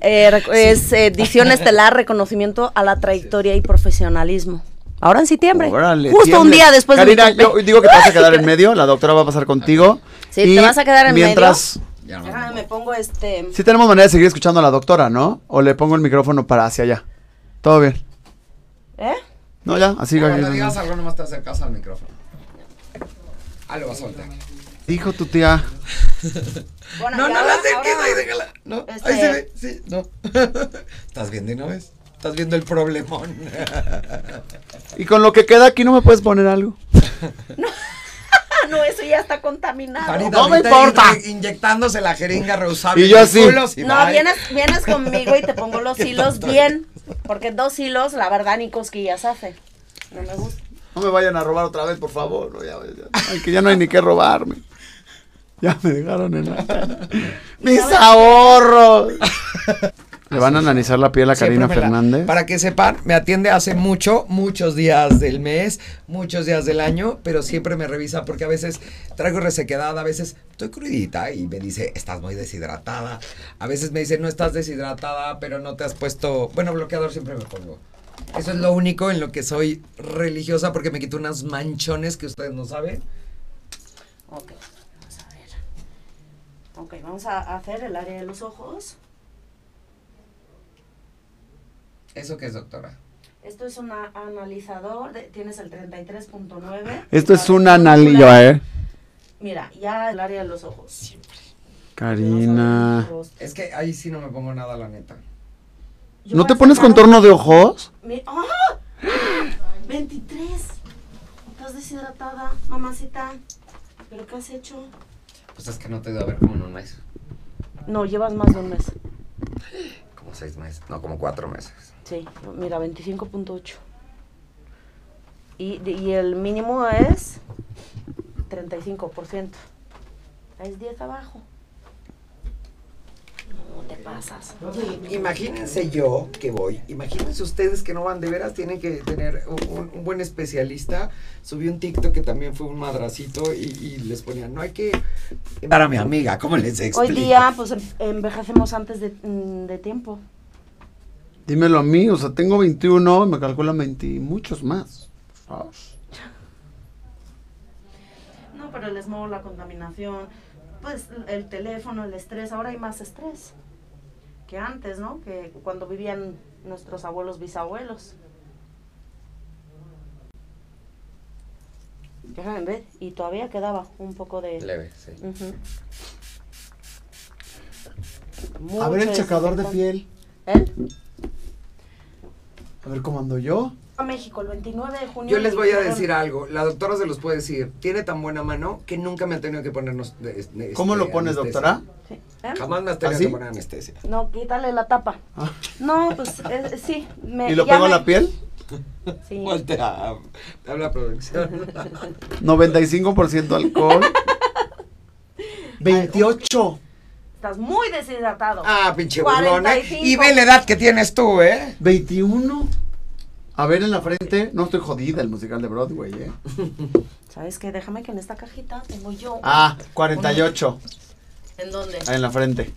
Eh, rec- Es edición estelar, reconocimiento a la trayectoria y profesionalismo. Ahora en septiembre. Órale, Justo un día después Karina, de mi yo digo que te vas a quedar en medio, la doctora va a pasar contigo. Sí, y te vas a quedar en mientras, Ya no. Déjame, me pongo este. Sí tenemos manera de seguir escuchando a la doctora, ¿no? O le pongo el micrófono para hacia allá. Todo bien. ¿Eh? No, ya, así. Cuando digas algo, nomás te acercas al micrófono. Ah, lo a soltar. Dijo tu tía. Bueno, No, no ahora- la acerques, ahora- ahí déjala. No, Este- ahí se ve. Sí, no. Estás viendo y no ves. Estás viendo el problemón. Y con lo que queda aquí no me puedes poner algo. No, eso ya está contaminado. No me importa. in- Inyectándose la jeringa reusable. Y yo así. y No, bye. vienes, vienes conmigo y te pongo los hilos tonto bien. Porque dos hilos, la verdad, ni cosquillas hace. No me gusta. No me vayan a robar otra vez, por favor. No, ya, ya. Ay, que ya no hay ni qué robarme. Ya me dejaron en la cara. ¡Mis ahorros! Le van a analizar la piel a Karina la- Fernández. Para que sepan, me atiende hace mucho, muchos días del mes, muchos días del año, pero siempre me revisa porque a veces traigo resequedad, a veces estoy crudita y me dice, estás muy deshidratada. A veces me dice, no estás deshidratada, pero no te has puesto, bueno, bloqueador siempre me pongo. Eso es lo único en lo que soy religiosa porque me quito unas manchones que ustedes no saben. Ok, vamos a ver. Ok, vamos a hacer el área de los ojos. ¿Eso qué es, doctora? Esto es un analizador, de- tienes el 33.9. Esto es un película- ¿eh? Mira, ya el área de los ojos. Karina. Es que ahí sí no me pongo nada, la neta. Yo ¿No te pones contorno de ojos? Mi- ¡Ah! 23. Estás deshidratada, mamacita. ¿Pero qué has hecho? Pues es que no te he ido a ver como en un mes. No, llevas más de un mes. Como seis meses. No, como cuatro meses. Sí, mira, 25.8. Y, y el mínimo es 35%. Es 10 abajo. Te pasas. Imagínense yo que voy, imagínense ustedes que no van, de veras tienen que tener un, un buen especialista. Subí un TikTok que también fue un madracito y, y les ponía, no hay que... Para mi amiga, ¿cómo les explico? Hoy día, pues em- envejecemos antes de, mm, de tiempo. Dímelo a mí, o sea, tengo 21 y me calculan 20 y muchos más. No, pero el smog, la contaminación, pues el teléfono, el estrés, ahora hay más estrés que antes, ¿no? Que cuando vivían nuestros abuelos, bisabuelos. Déjame ver, y todavía quedaba un poco de... Leve, sí. A ver el checador de piel. ¿Eh? A ver cómo ando yo. A México, el 29 de junio. Yo les voy a decir algo, la doctora se los puede decir, tiene tan buena mano que nunca me ha tenido que ponernos... de- de- ¿Cómo este, lo pones, anestesia. doctora? Sí. ¿Eh? Jamás me has tenido ¿Así? que poner anestesia. No, quítale la tapa. Ah. No, pues eh, sí. me- ¿Y lo pego a me- la piel? Sí. Voltea, te habla producción. 95% alcohol. 28. Estás muy deshidratado. ah, pinche burlón, ¿eh? 45. Y ve la edad que tienes tú, ¿eh? 21. A ver en la frente. No estoy jodida el musical de Broadway, ¿eh? ¿Sabes qué? Déjame que en esta cajita tengo yo. Ah, 48. ¿En dónde? Ahí en la frente.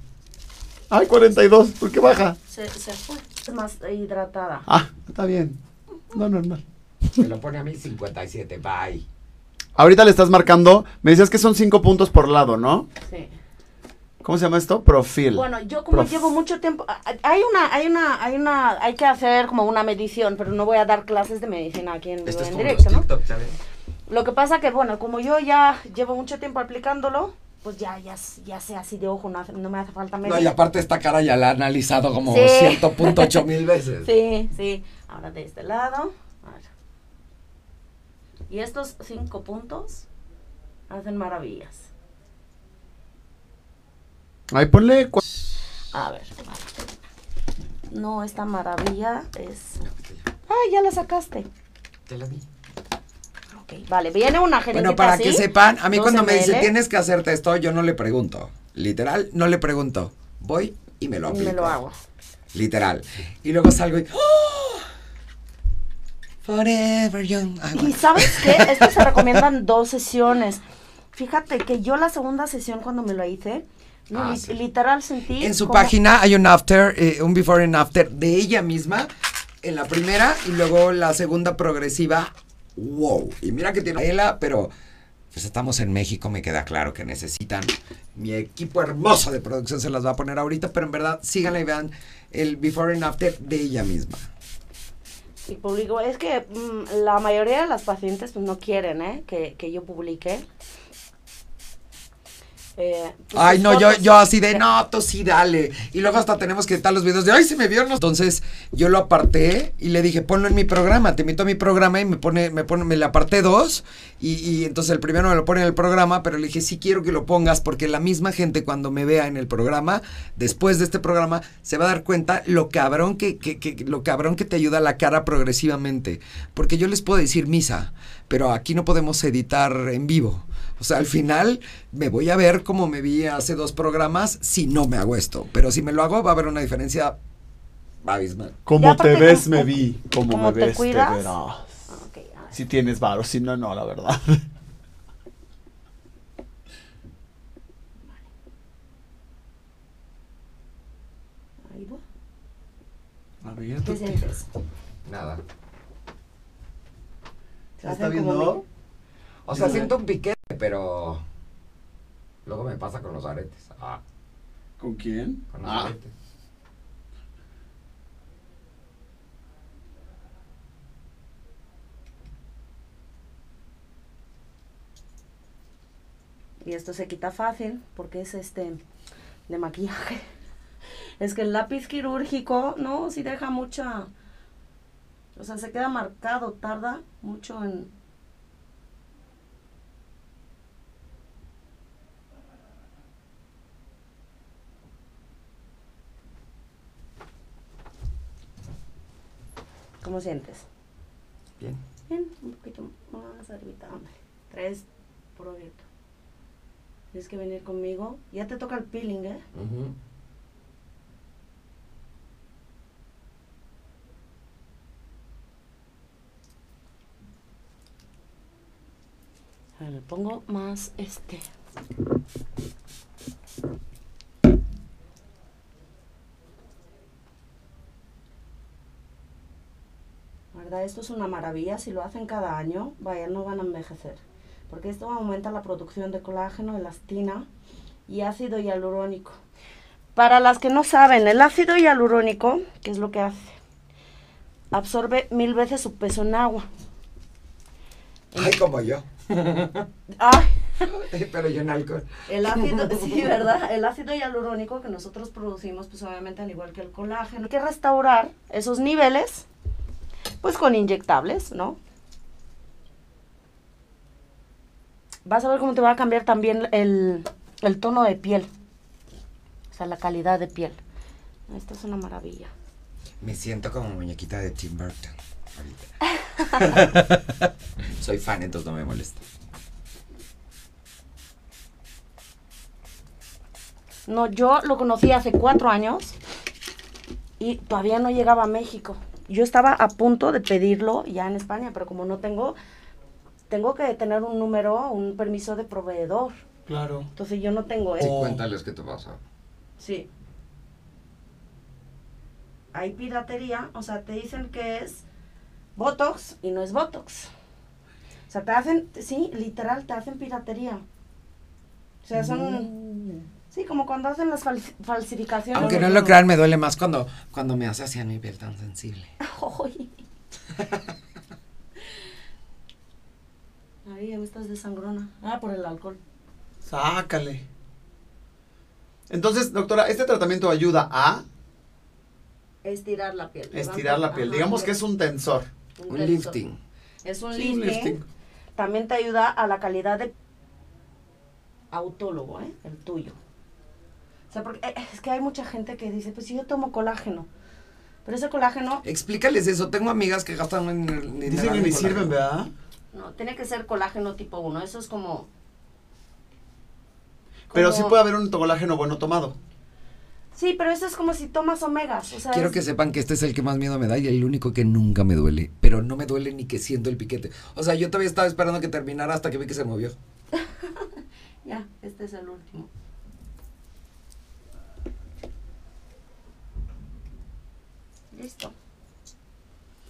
Ay, 42. ¿Por qué baja? Se, se fue. Es más hidratada. Ah, está bien. No, normal. Me lo pone a mí 57, bye. Ahorita le estás marcando. Me decías que son 5 puntos por lado, ¿no? Sí. ¿Cómo se llama esto? Profil. Bueno, yo como Prof. llevo mucho tiempo, hay una, hay una, hay una, hay que hacer como una medición, pero no voy a dar clases de medicina aquí en, es como directo, los ¿no? TikTok, ¿sabes? Lo que pasa que, bueno, como yo ya llevo mucho tiempo aplicándolo, pues ya, ya, ya sé así de ojo, no, no me hace falta medir. No, y aparte esta cara ya la ha analizado como Sí. 100.8 mil veces. Sí, sí. Ahora de este lado. Y estos cinco puntos hacen maravillas. Ahí ponle. A ver. No, esta maravilla es... ¡Ay, ya la sacaste! Te la di. Ok, vale. Viene una jeringuita Bueno, para así, que sepan, a mí 2 cuando me dice tienes que hacerte esto, yo no le pregunto. Literal, no le pregunto. Voy y me lo y aplico. me lo hago. Literal. Y luego salgo y. ¡oh! Forever young. Ay, Y bueno. sabes qué, esto se recomiendan dos sesiones. Fíjate que yo la segunda sesión cuando me lo hice, no, Ah, li- sí. literal sentí En su como- página hay un after, eh, un before and after de ella misma en la primera y luego la segunda progresiva. Wow. Y mira que tiene ella, pero pues estamos en México, me queda claro que necesitan. Mi equipo hermoso de producción se las va a poner ahorita, pero en verdad síganla y vean el before and after de ella misma. Y publico, es que mm, la mayoría de las pacientes pues no quieren, ¿eh? Que, que yo publique. Eh, pues, Ay, no, yo, yo así de, no, tú sí, dale. Y luego hasta tenemos que editar los videos de, ay, se me vio. no". Entonces, yo lo aparté y le dije, ponlo en mi programa. Te invito a mi programa y me pone, me pone, me le aparté dos. Y, y entonces el primero me lo pone en el programa, pero le dije, sí quiero que lo pongas porque la misma gente cuando me vea en el programa, después de este programa, se va a dar cuenta lo cabrón que, que, que- lo cabrón que te ayuda la cara progresivamente. Porque yo les puedo decir misa, pero aquí no podemos editar en vivo. O sea, al final me voy a ver como me vi hace dos programas si no me hago esto. Pero si me lo hago, va a haber una diferencia abismal. Como te ves, me vi. Como me te ves, te verás. Ah, ok, a ver. Si tienes varo, si no, no, la verdad. Ahí va. A ver, ¿Qué sientes? Nada. ¿Se ¿Está viendo? O sea, siento un piquete, pero luego me pasa con los aretes. Ah, ¿Con quién? con los Ah, aretes. Y esto se quita fácil porque es este de maquillaje. Es que el lápiz quirúrgico, no, si deja mucha. O sea, se queda marcado, tarda mucho en. ¿Cómo sientes? Bien. Bien, un poquito más arribita, hombre. Tres por abierto. Tienes que venir conmigo. Ya te toca el peeling, ¿eh? Ujú. A ver, le pongo más este. ¿Verdad? Esto es una maravilla. Si lo hacen cada año, vaya, no van a envejecer. Porque esto aumenta la producción de colágeno, elastina y ácido hialurónico. Para las que no saben, el ácido hialurónico, ¿qué es lo que hace? Absorbe mil veces su peso en agua. Ay, como yo. ¡Ay! pero yo en alcohol. El ácido, sí, ¿verdad? El ácido hialurónico que nosotros producimos, pues obviamente al igual que el colágeno. Hay que restaurar esos niveles, pues con inyectables, ¿no? Vas a ver cómo te va a cambiar también el, el tono de piel. O sea, la calidad de piel. Esta es una maravilla. Me siento como muñequita de Tim Burton. ahorita. Soy fan, entonces no me molesta. No, yo lo conocí hace cuatro años y todavía no llegaba a México. Yo estaba a punto de pedirlo ya en España, pero como no tengo, tengo que tener un número, un permiso de proveedor. Claro. Entonces yo no tengo Sí, eso. cuéntales qué te pasa. Sí. Hay piratería, o sea, te dicen que es Botox y no es Botox. O sea, te hacen, sí, literal, te hacen piratería. O sea, son... Sí, como cuando hacen las falsi- falsificaciones. Aunque no lo crean, me duele más cuando, cuando me hace así a mi piel tan sensible. Ay. Ya me estás desangrona. Ah, por el alcohol. Sácale. Entonces, doctora, este tratamiento ayuda a Estirar la piel. estirar la piel. Ajá, Digamos que es un tensor. Un tensor. lifting. Es un Sí, un lifting. lifting. También te ayuda a la calidad de autólogo, ¿eh? El tuyo. O sea, porque eh, es que hay mucha gente que dice, pues si yo tomo colágeno. Pero ese colágeno, Explícales eso. Tengo amigas que gastan en el Dicen que ni sirven, ¿verdad? no, tiene que ser colágeno tipo 1. Eso es como... Pero sí puede haber un colágeno bueno tomado. Sí, pero eso es como si tomas omegas. O sea, Quiero es- que sepan que este es el que más miedo me da y el único que nunca me duele. Pero no me duele ni que siento el piquete. O sea, yo todavía estaba esperando que terminara hasta que vi que se movió. Ya, este es el último. Listo.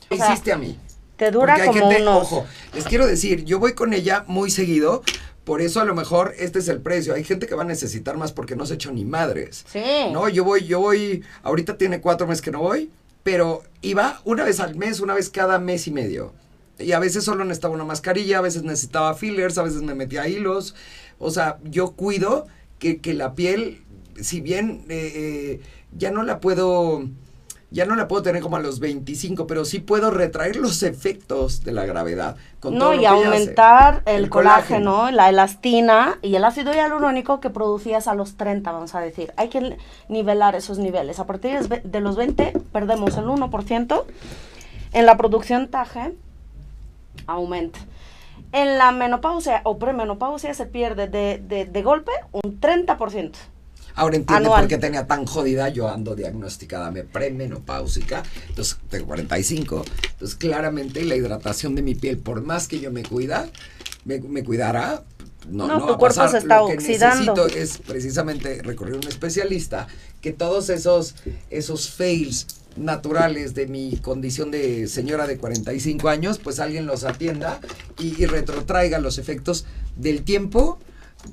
¿Qué O sea, hiciste a mí? Te dura hay como gente, unos... ojo, les quiero decir, yo voy con ella muy seguido, por eso a lo mejor este es el precio. Hay gente que va a necesitar más porque no se hecho ni madres. Sí. No, yo voy, yo voy, ahorita tiene cuatro meses que no voy, pero iba una vez al mes, una vez cada mes y medio. Y a veces solo necesitaba una mascarilla, a veces necesitaba fillers, a veces me metía hilos. O sea, yo cuido que, que la piel, si bien eh, eh, ya no la puedo, ya no la puedo tener como a los 25, pero sí puedo retraer los efectos de la gravedad. Con No, y aumentar el, El colágeno, colágeno. la elastina y el ácido hialurónico que producías a los 30, vamos a decir. Hay que nivelar esos niveles. A partir de de los 20 perdemos el 1%. En la producción TAGE aumenta. En la menopausia o premenopausia se pierde de, de, de golpe un 30%. Ahora entiende Anual. por qué tenía tan jodida. Yo ando diagnosticada me premenopáusica. Entonces, tengo 45. Entonces, claramente la hidratación de mi piel, por más que yo me cuida, me, me cuidara. No, No, no, tu va cuerpo pasar. se está Lo que oxidando. necesito es precisamente recurrir a un especialista que todos esos, esos fails naturales de mi condición de señora de 45 años, pues alguien los atienda y, y retrotraiga los efectos del tiempo,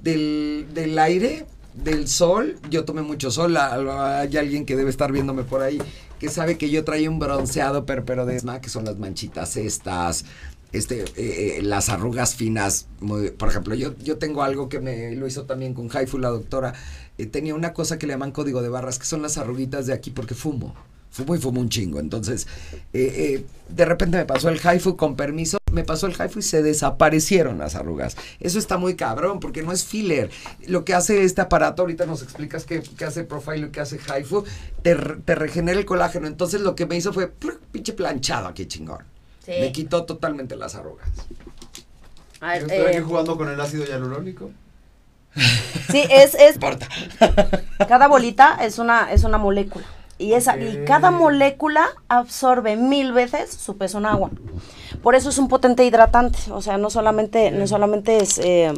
del, del aire, del sol. Yo tomé mucho sol, hay alguien que debe estar viéndome por ahí que sabe que yo traía un bronceado pero, pero de que son las manchitas estas, este, eh, eh, las arrugas finas, muy- por ejemplo, yo, yo tengo algo que me lo hizo también con Haifu, la doctora, eh, tenía una cosa que le llaman código de barras, que son las arruguitas de aquí porque fumo, fumo y fumo un chingo, entonces, eh, eh, de repente me pasó el Haifu con permiso, me pasó el Haifu y se desaparecieron las arrugas, eso está muy cabrón, porque no es filler, lo que hace este aparato, ahorita nos explicas qué, qué hace Profile y qué hace Haifu, te, te regenera el colágeno, entonces lo que me hizo fue, pinche planchado aquí chingón. Sí. Me quitó totalmente las arrugas. A ver, Yo estoy aquí eh, jugando con el ácido hialurónico. sí, es, es Importa. Cada bolita es una, es una molécula. Y, esa, y cada molécula absorbe mil veces su peso en agua. Por eso es un potente hidratante. O sea, no solamente, no solamente es eh,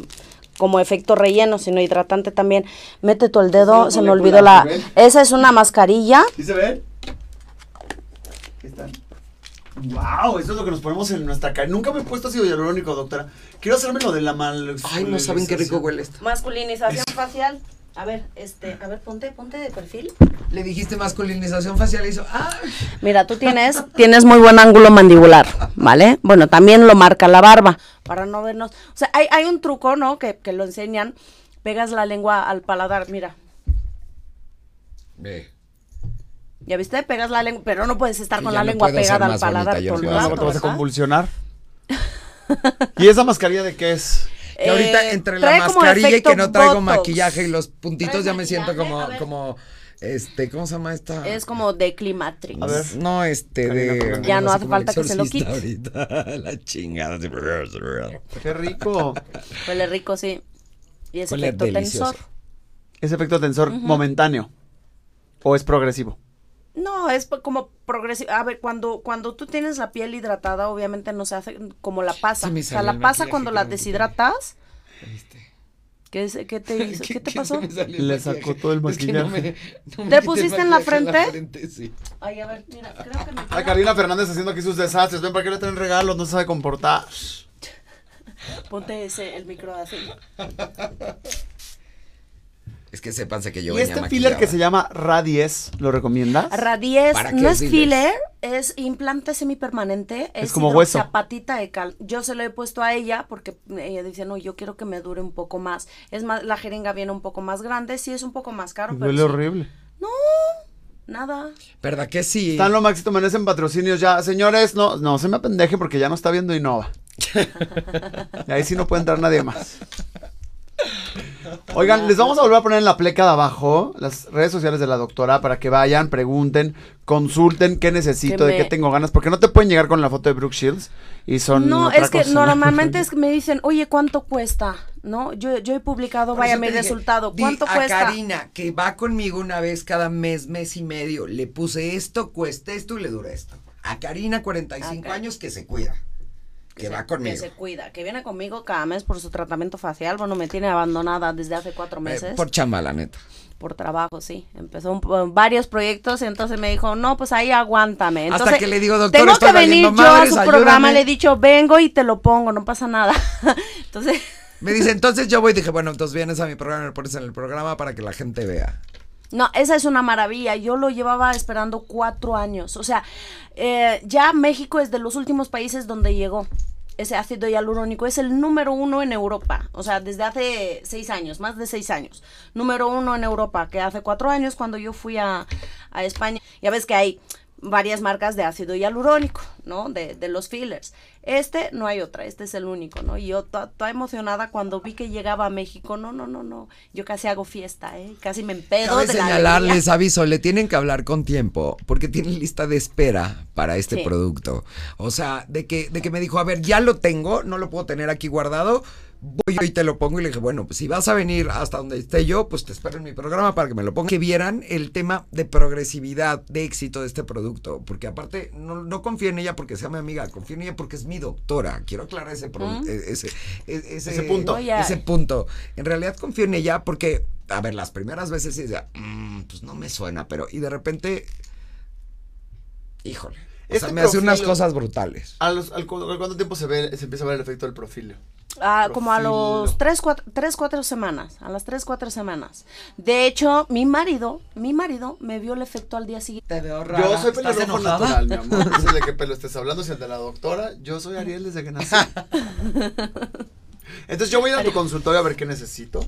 como efecto relleno, sino hidratante también. Mete tú el dedo, se me olvidó la... Esa es una mascarilla. ¿Sí se ven? Aquí están. Wow, eso es lo que nos ponemos en nuestra cara. Nunca me he puesto ácido hialurónico, doctora. Quiero hacerme lo de la mal. Ay, no saben qué rico huele esto. Masculinización facial. A ver, este, a ver, ponte, ponte de perfil. Le dijiste masculinización facial y hizo, ah, Mira, tú tienes, tienes muy buen ángulo mandibular, ¿vale? Bueno, también lo marca la barba, para no vernos. O sea, hay, hay un truco, ¿no? Que, que lo enseñan. Pegas la lengua al paladar, mira. ve. ¿Ya viste? Pegas la lengua, pero no puedes estar con la no lengua pegada al bonita, paladar yo todo el rato, te vas a ¿verdad? convulsionar. ¿Y esa mascarilla de qué es? Que ahorita Eh, entre la mascarilla y que no traigo Botox. maquillaje y los puntitos ¿Traes ya me siento como, como, este, ¿cómo se llama esta? Es como de Climatrix. A ver. No, este, de... Ya no hace falta que se lo quite. ahorita, la chingada. Qué rico. Huele rico, sí. Y es Huele efecto delicioso. tensor. ¿Es efecto tensor momentáneo? ¿O es progresivo? No, es como progresivo. A ver, cuando, cuando tú tienes la piel hidratada, obviamente no se hace como la pasa. Me o sea, la pasa cuando la deshidratas. ¿Viste? ¿Qué, es- qué te hizo? ¿Qué, te pasó? Le sacó todo el Es que no me- maquillaje. no me ¿Te pusiste en la frente? sí. Ay, a ver, mira, creo que me Ay, Karina Fernández haciendo aquí sus desastres. Ven, ¿para qué le traen regalos? No se sabe comportar. Ponte ese, el micro así. Es que sépanse que yo ¿Y venía este filler que se llama Radies, lo recomiendas? Radies ¿Para qué no es filler? es implante semipermanente. Es Es, como hueso. hidroxiapatita de cal. Yo se lo he puesto a ella porque ella dice, no, yo quiero que me dure un poco más. Es más, la jeringa viene un poco más grande, sí es un poco más caro, pero Huele sí. horrible. nada. ¿Verdad que sí? Están lo Maxito merecen patrocinios ya. Señores, no, no se me apendeje porque ya no está viendo Innova. y ahí sí no puede entrar nadie más. Oigan, les vamos a volver a poner en la pleca de abajo las redes sociales de la doctora para que vayan, pregunten, consulten qué necesito, Que de qué tengo ganas, porque no te pueden llegar con la foto de Brooke Shields y son No, otra es que cosa. normalmente es que me dicen, oye, ¿cuánto cuesta? ¿No? Yo, yo he publicado, Por vaya eso mi te dije, resultado. di ¿Cuánto a cuesta? Karina, que va conmigo una vez cada mes, mes y medio, le puse esto, cuesta esto y le dura esto. A Karina, 45 Ok. años, que se cuida. Que, se- va conmigo. Que se cuida, que viene conmigo cada mes por su tratamiento facial. Bueno, me tiene abandonada desde hace cuatro Eh, meses. por chamba, la neta. por trabajo, sí. Empezó un po- varios proyectos y entonces me dijo, no, pues ahí aguántame. Hasta Entonces, que le digo, "Doctor, tengo estoy que venir yo madres, a su ayúdame". programa, le he dicho, vengo y te lo pongo, no pasa nada. entonces, Me dice, entonces yo voy. Dije, bueno, entonces vienes a mi programa y me pones en el programa para que la gente vea. No, esa es una maravilla. Yo lo llevaba esperando cuatro años. O sea, eh, ya México es de los últimos países donde llegó. Ese ácido hialurónico es el número uno en Europa, o sea, desde hace seis años, más de seis años. Número uno en Europa, que hace cuatro años cuando yo fui a, a España, ya ves que hay varias marcas de ácido hialurónico, ¿no? De, de los fillers. Este no hay otra, este es el único, ¿no? Y yo to- toda emocionada cuando vi que llegaba a México, no, no, no, no, yo casi hago fiesta, ¿eh? Casi me empedo Cabe de la señalarles, alegría. aviso, le tienen que hablar con tiempo, porque tienen lista de espera para este Sí. producto. O sea, de que, de que me dijo, a ver, ya lo tengo, no lo puedo tener aquí guardado, voy yo y te lo pongo. Y le dije, bueno, pues si vas a venir hasta donde esté yo, pues te espero en mi programa para que me lo ponga. Que vieran el tema de progresividad, de éxito de este producto, porque aparte, no, no confío en ella porque sea mi amiga, confío en ella porque es mi doctora. Quiero aclarar ese, pro- e- ese, e- ese, Ese punto. Oye. Ese punto. En realidad confío en ella porque, a ver, las primeras veces sí decía, "Mm, pues no me suena, pero, y de repente, híjole. O Este sea, me hace unas cosas brutales. ¿A los- al, cu- al cuánto tiempo se ve, se empieza a ver el efecto del profilio? Ah, como a los tres cuatro, tres, cuatro semanas, a las tres, cuatro semanas. De hecho, mi marido, mi marido me vio el efecto al día siguiente. Te veo Yo soy pelirrojo natural, mi amor. No sé de qué pelo estés hablando, si el de la doctora. Yo soy Ariel desde que nací. Entonces yo voy a ir a tu consultorio a ver qué necesito.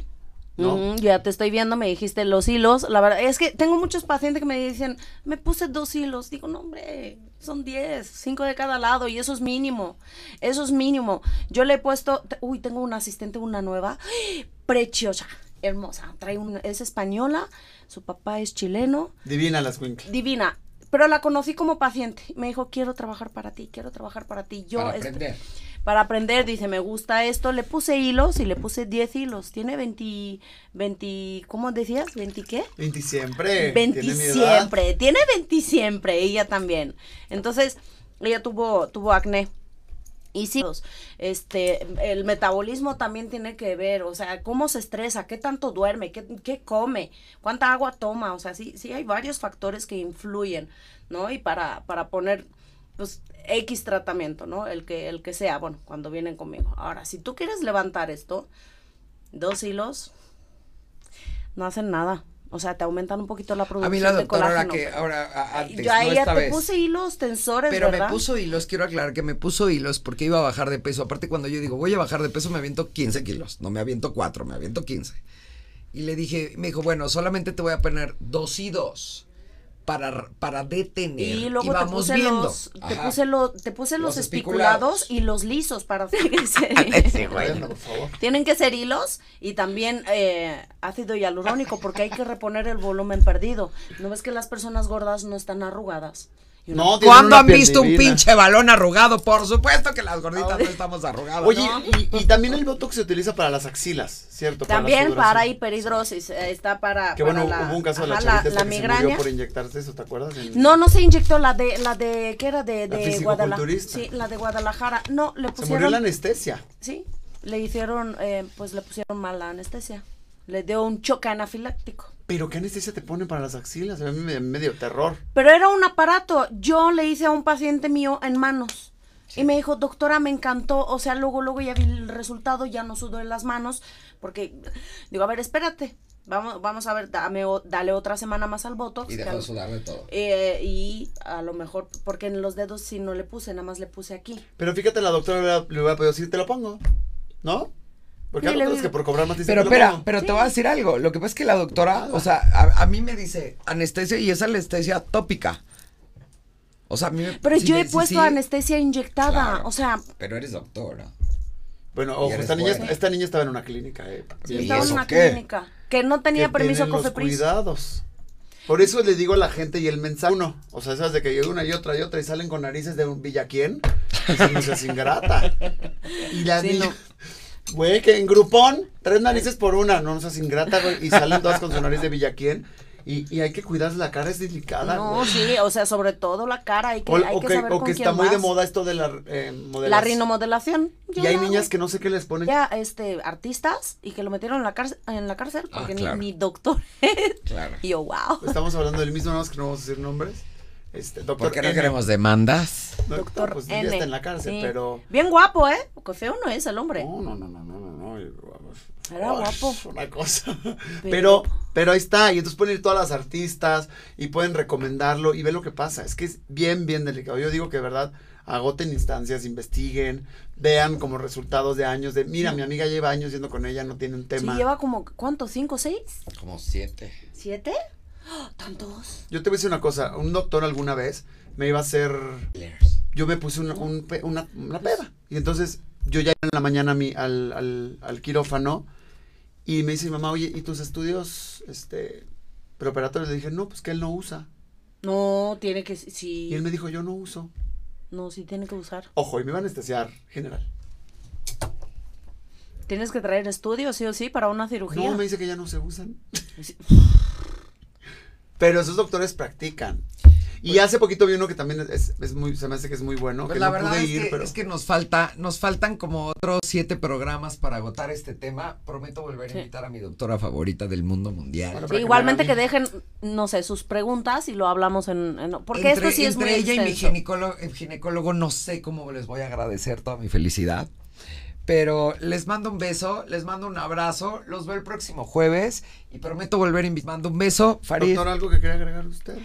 ¿No? Ujú, ya te estoy viendo, me dijiste los hilos. La verdad es que tengo muchos pacientes que me dicen, me puse dos hilos. Digo, no, hombre, son diez, cinco de cada lado y eso es mínimo. Eso es mínimo. Yo le he puesto, uy, tengo una asistente, una nueva, preciosa, hermosa. Trae un, es española, su papá es chileno, Divina las Winkle. divina. Pero la conocí como paciente. Me dijo, quiero trabajar para ti, quiero trabajar para ti. Yo Para. Para aprender, dice, me gusta esto, le puse hilos y le puse 10 hilos. Tiene 20, 20, ¿cómo decías? ¿20 qué? 20 siempre. 20 tiene siempre, tiene 20 siempre, ella también. Entonces, ella tuvo, tuvo acné. Y sí, este, el metabolismo también tiene que ver, o sea, cómo se estresa, qué tanto duerme, qué, qué come, cuánta agua toma, o sea, sí, sí hay varios factores que influyen, ¿no? Y para, para poner, pues, X tratamiento, ¿no? El que, el que sea, bueno, cuando vienen conmigo. Ahora, si tú quieres levantar esto, dos hilos, no hacen nada. O sea, te aumentan un poquito la A producción mí la de ahora que, ahora a- antes, yo a no ella esta te vez. puse hilos tensores, Pero ¿verdad? me puso hilos, quiero aclarar que me puso hilos porque iba a bajar de peso. Aparte, cuando yo digo voy a bajar de peso, me aviento 15 kilos. No me aviento 4, me aviento 15. Y le dije, me dijo, bueno, solamente te voy a poner dos y dos para, para detener. Y luego te vamos puse viendo. los, te puse lo- te puse los, Los espiculados. espiculados. y los lisos para que se- Bueno, por favor. Tienen que ser hilos y también eh, ácido hialurónico porque hay que reponer el volumen perdido. ¿No ves que las personas gordas no están arrugadas? No, ¿Cuándo han visto un pinche balón arrugado? Por supuesto que las gorditas no estamos arrugadas. Oye, ¿no? y, y también el Botox se utiliza para las axilas, ¿cierto? También para hiperhidrosis, eh, está para, Que bueno, para la, hubo un caso de la ajá, la que se murió por inyectarse eso, ¿te acuerdas? En- No, no se inyectó la de, la de, ¿qué era? De, de Guadalajara. Sí, la de Guadalajara. No, le Se pusieron. murió la anestesia. Sí, le hicieron, eh, pues le pusieron mal la anestesia. Le dio un choque anafiláctico. Pero ¿qué anestesia te ponen para las axilas? A mí me medio terror. Pero era un aparato. Yo le hice a un paciente mío en manos. Y me dijo, doctora, me encantó. O sea, luego, luego ya vi el resultado, ya no sudó en las manos. Porque, digo, a ver, espérate. Vamos, vamos a ver, dame, o- dale otra semana más al Botox. Y dejó de sudar de todo. Eh, y a lo mejor, porque en los dedos sí no le puse, nada más le puse aquí. Pero fíjate, la doctora le hubiera podido decir, te lo pongo. ¿No? Porque hay doctores que por cobrar más dicen, Pero "Te lo espera, pongo". pero te voy a decir algo. Lo que pasa es que la doctora, o sea, a, a mí me dice anestesia y es anestesia tópica. O sea, a mí me- Pero sí yo me- he sí, puesto sí, anestesia inyectada. claro. O sea, Pero eres doctora. Bueno, ojo, eres esta niña, buena. esta niña estaba en una clínica, eh. Sí, Y estaba en eso una qué? clínica que no tenía que permiso tienen los COFEPRIS. cuidados. Por eso le digo a la gente y el mensaje uno, o sea, esas de que llega una y otra y otra y salen con narices de un villaquién, y no seas ingrata. Y la Sí, niña, no. Güey, que en grupón, tres narices por una, no, no seas ingrata, güey, y salen todas con su nariz de villaquién. Y, y hay que cuidarse la cara, es delicada, No, güey. sí, o sea, sobre todo la cara, hay que, O, hay o que que, saber o con que quién está muy de moda esto de la eh, La modelación. rinomodelación. yo Y hay niñas que no sé qué les ponen. ya este artistas y que lo metieron en la cárcel en la cárcel Ah, porque ni- claro. ni, doctor es. Claro. y yo wow Estamos hablando del mismo, nada más que no vamos a decir nombres. Este, doctor ¿Por qué no N. queremos demandas? No, doctor pues ya N está en la cárcel, Sí. pero... bien guapo eh que feo no es el hombre No, no, no, no, no, no. Era guapo. Una cosa. Pero- Pero, ahí está. Y entonces pueden ir todas las artistas y pueden recomendarlo y ver lo que pasa. Es que es bien, bien delicado. Yo digo que de verdad agoten instancias, investiguen, vean como resultados de años de, mira, mi amiga lleva años yendo con ella, no tiene un sí tema. lleva como cuánto cinco seis Como siete. siete. Tantos Yo te voy a decir una cosa. Un doctor alguna vez me iba a hacer yo me puse una, un una, una peda. Y entonces yo ya en la mañana a mi, al, al, al quirófano y me dice mi mamá, oye, ¿y tus estudios este, preoperatorios? Le dije, no, pues que él no usa. no tiene que sí Y él me dijo, yo no uso. no sí tiene que usar Ojo, y me iba a anestesiar general. tienes que traer estudios sí o sí para una cirugía No, me dice que ya no se usan. Pero esos doctores practican. Y hace poquito vi uno que también es, es muy, se me hace que es muy bueno, Pues que la no verdad pude es, ir, que, pero... es que nos falta, nos faltan como otros siete programas para agotar este tema. Prometo volver a Sí. invitar a mi doctora favorita del mundo mundial. Bueno, Sí, para que igualmente me que dejen, no sé, sus preguntas y lo hablamos en... en- porque entre, esto sí es entre muy ella y mi ginecólogo, el ginecólogo no sé cómo les voy a agradecer toda mi felicidad. Pero les mando un beso, les mando un abrazo, los veo el próximo jueves y prometo volver a invitar. Mando un beso, Farid. Doctor, ¿algo que quería agregar usted?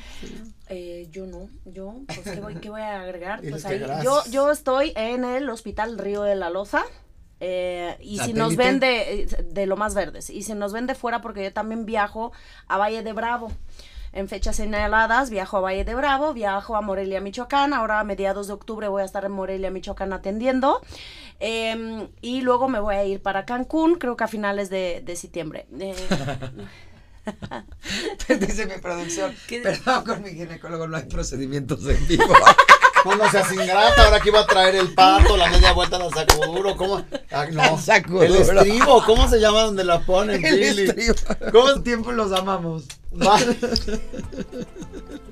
Eh, yo no, yo, pues, ¿qué voy, qué voy a agregar? Pues ahí, yo, yo estoy en el Hospital Río de la Loza. eh, y si nos ven de, eh, de lo más verdes, y si nos ven de fuera, porque yo también viajo a Valle de Bravo. En fechas señaladas viajo a Valle de Bravo, viajo a Morelia, Michoacán. Ahora a mediados de octubre voy a estar en Morelia, Michoacán atendiendo. Em, y luego me voy a ir para Cancún, creo que a finales de, de septiembre. Eh, Dice mi producción. ¿Qué? Perdón, con mi ginecólogo no hay procedimientos en vivo. No, no seas ingrata, ahora que iba a traer el pato, la media vuelta del saco duro, ¿cómo? Ah, no. Saco el duro. estribo, ¿cómo se llama donde la ponen, El Chili? estribo. ¿Cómo? tiempo los amamos. Va.